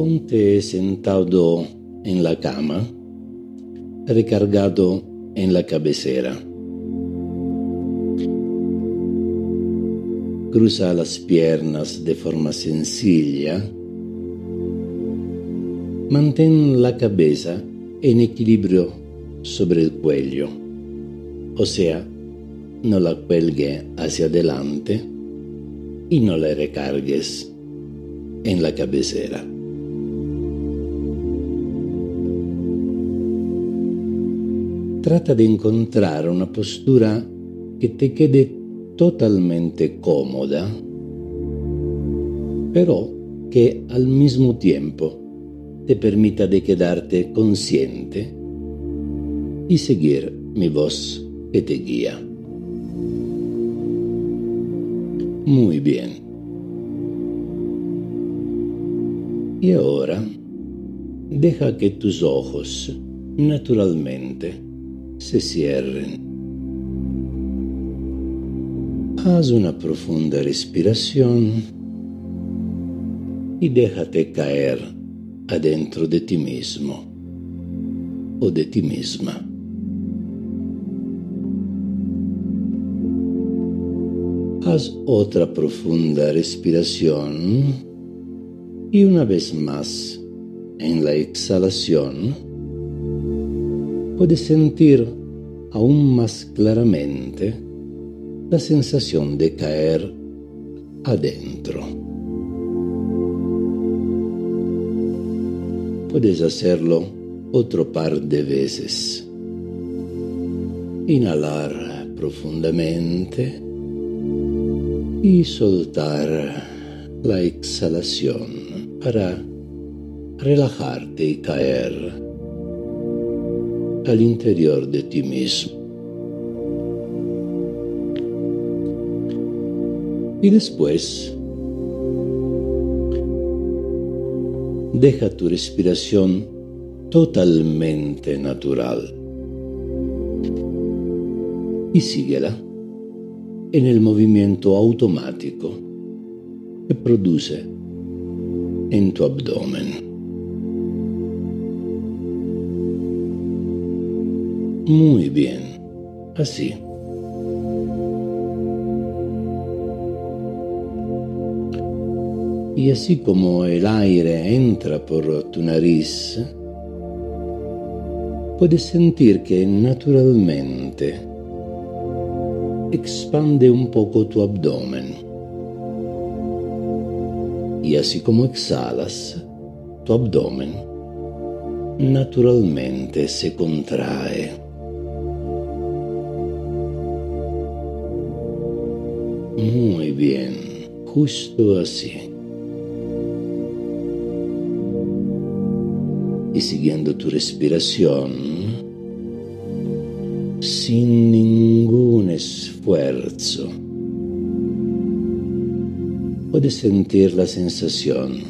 Ponte sentado en la cama, recargado en la cabecera. Cruza las piernas de forma sencilla. Mantén la cabeza en equilibrio sobre el cuello, o sea, no la cuelgue hacia adelante y no la recargues en la cabecera. Trata de encontrar una postura que te quede totalmente cómoda, pero que al mismo tiempo te permita de quedarte consciente y seguir mi voz que te guía. Muy bien. Y ahora, deja que tus ojos naturalmente se cierren. Haz una profunda respiración y déjate caer adentro de ti mismo o de ti misma. Haz otra profunda respiración y una vez más en la exhalación puedes sentir aún más claramente la sensación de caer adentro. Puedes hacerlo otro par de veces. Inhalar profundamente y soltar la exhalación para relajarte y caer al interior de ti mismo. Y después, deja tu respiración totalmente natural y síguela en el movimiento automático que produce en tu abdomen. Muy bien, así. Y así como el aire entra por tu nariz, puedes sentir que naturalmente expande un poco tu abdomen. Y así como exhalas, tu abdomen naturalmente se contrae. Muy bien, justo así. Y siguiendo tu respiración, sin ningún esfuerzo, puedes sentir la sensación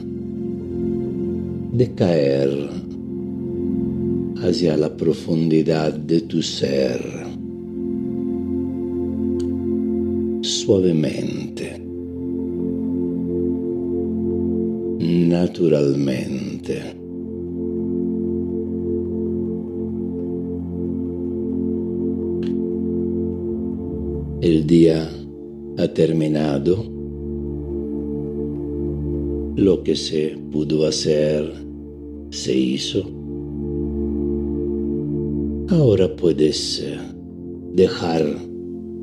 de caer hacia la profundidad de tu ser. Suavemente, naturalmente. El día ha terminado. Lo que se pudo hacer se hizo. Ahora puedes dejar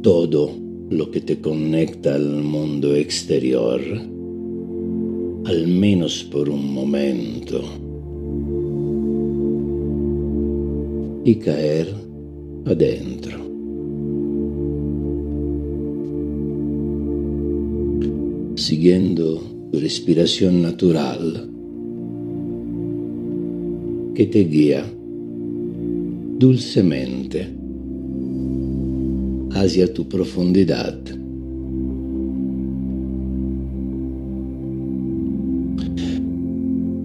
todo lo que te conecta al mundo exterior, al menos por un momento, y caer adentro. Siguiendo tu respiración natural que te guía dulcemente hacia tu profundidad.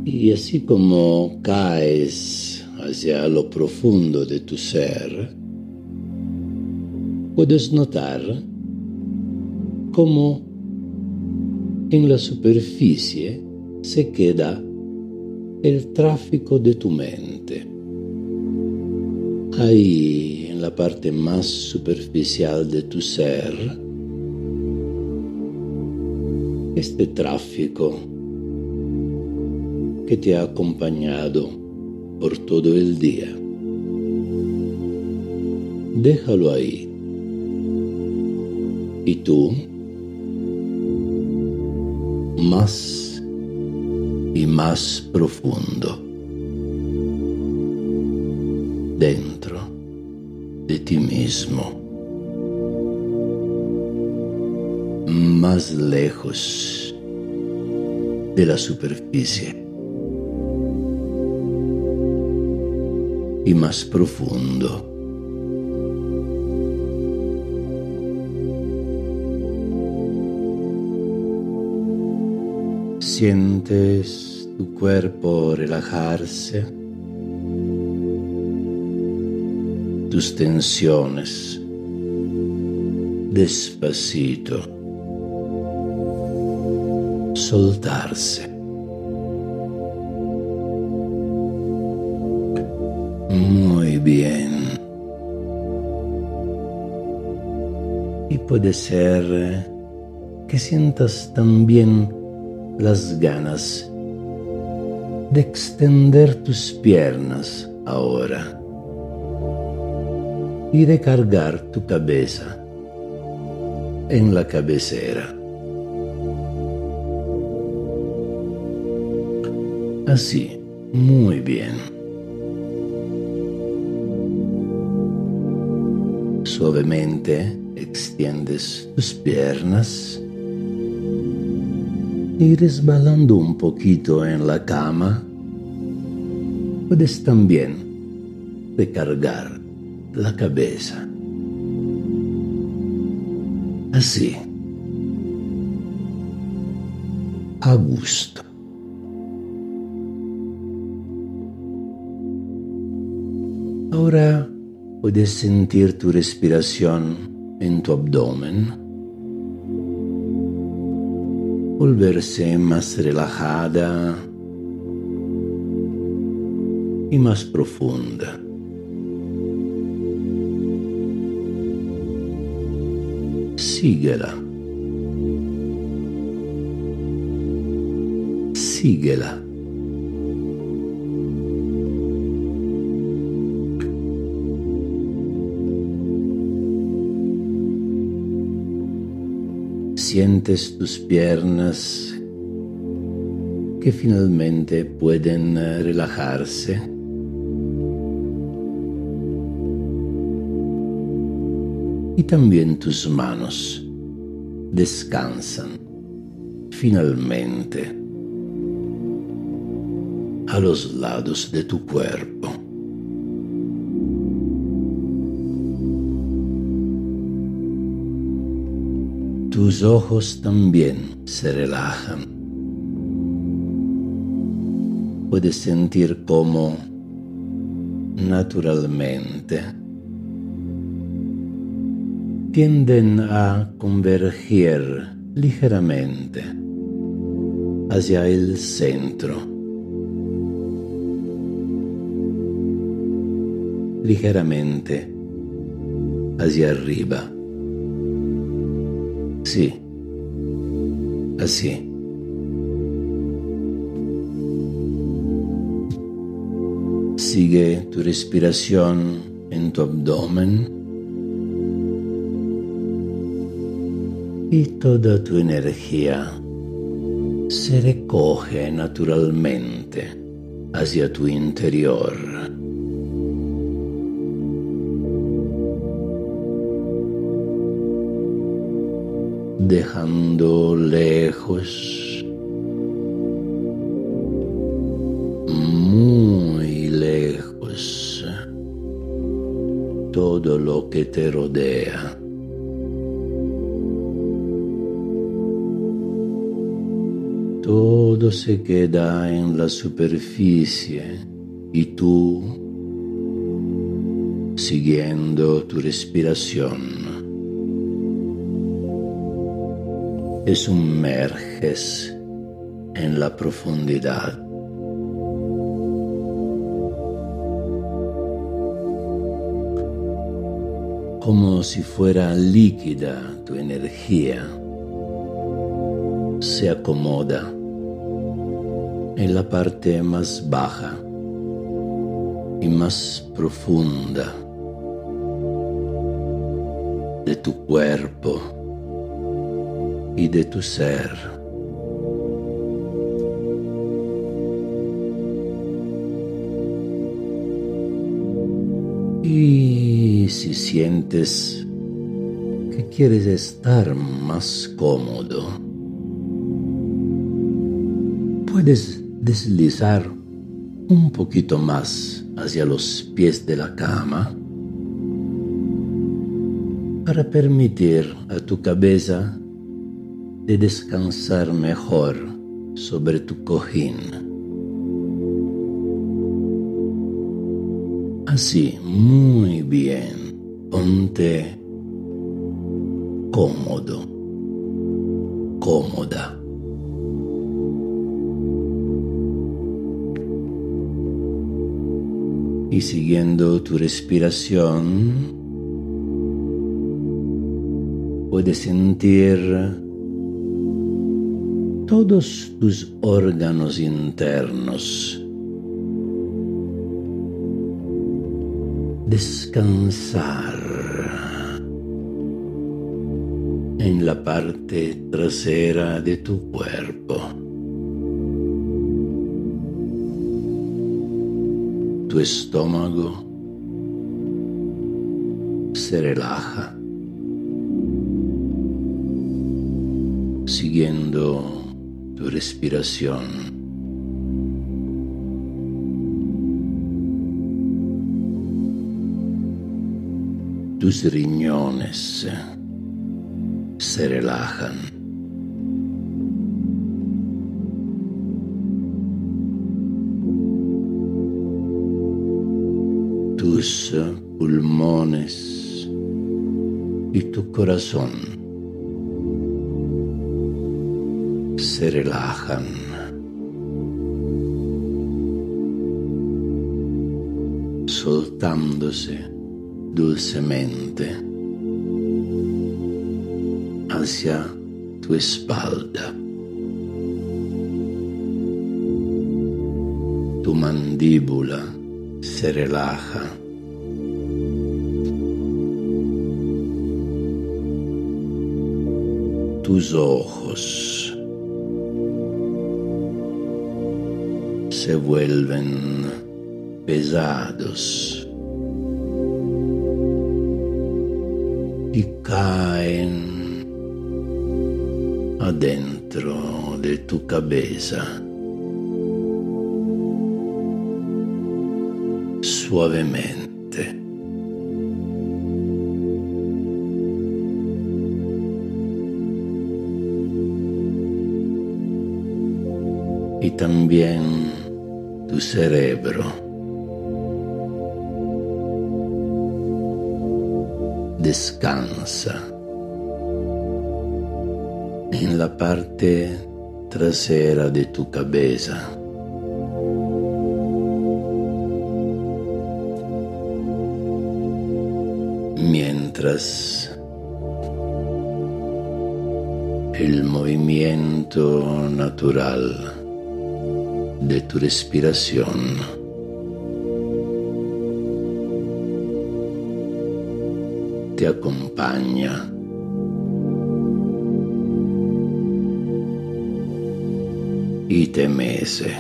Y así como caes hacia lo profundo de tu ser, puedes notar cómo en la superficie se queda el tráfico de tu mente. Ahí, la parte más superficial de tu ser, este tráfico que te ha acompañado por todo el día. Déjalo ahí. ¿Y tú? Más y más profundo. De ti mismo. Más lejos de la superficie. Y más profundo. Sientes tu cuerpo relajarse, tus tensiones despacito soltarse. Muy bien. Y puede ser que sientas también las ganas de extender tus piernas ahora y recargar tu cabeza en la cabecera. Así, muy bien. Suavemente extiendes tus piernas y resbalando un poquito en la cama, puedes también recargar la cabeza. Así, a gusto. Ahora puedes sentir tu respiración en tu abdomen volverse más relajada y más profunda. Síguela. Síguela. sientes tus piernas que finalmente pueden eh, relajarse. Y también tus manos descansan finalmente a los lados de tu cuerpo. tus ojos también se relajan. Puedes sentir cómo naturalmente tienden a converger ligeramente hacia el centro. Ligeramente hacia arriba. Sí, así. Sigue tu respiración en tu abdomen y toda tu energía se recoge naturalmente hacia tu interior. dejando lejos, muy lejos, todo lo que te rodea. todo se queda en la superficie y tú, siguiendo tu respiración, te sumerges en la profundidad. como si fuera líquida tu energía, se acomoda en la parte más baja y más profunda de tu cuerpo y de tu ser. Y si sientes que quieres estar más cómodo, puedes deslizar un poquito más hacia los pies de la cama para permitir a tu cabeza de descansar mejor sobre tu cojín. Así, muy bien, ponte cómodo, cómoda. Y siguiendo tu respiración, puedes sentir todos tus órganos internos descansar en la parte trasera de tu cuerpo. Tu estómago se relaja. siguiendo tu respiración. Tus riñones se relajan. Tus pulmones y tu corazón se relajan. soltándose dulcemente hacia tu espalda. Tu mandíbula se relaja. Tus ojos se vuelven pesados y caen adentro de tu cabeza suavemente. También tu cerebro. Descansa en la parte trasera de tu cabeza. Mientras el movimiento natural de tu respiración. Te acompaña. Y te mece.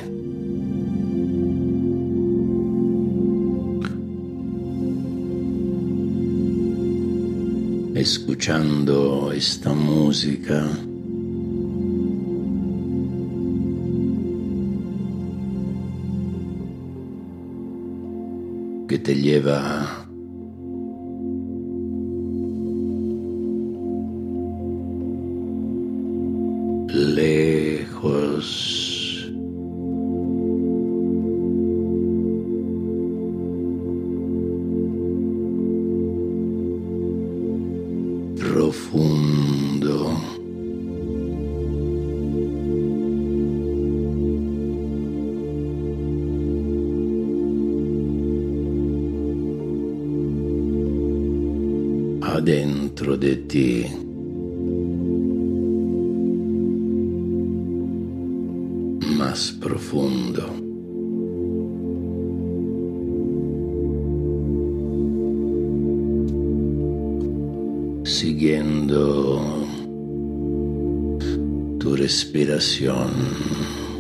Escuchando esta música. que te lleva lejos. Profundo. Adentro de ti. Más profundo. Siguiendo tu respiración.